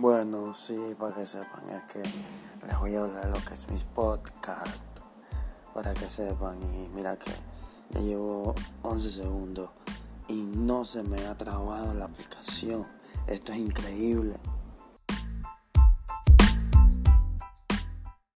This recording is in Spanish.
Bueno, sí, para que sepan, es que les voy a hablar de lo que es mis podcasts, para que sepan. Y mira que ya llevo 11 segundos y no se me ha trabado la aplicación. Esto es increíble.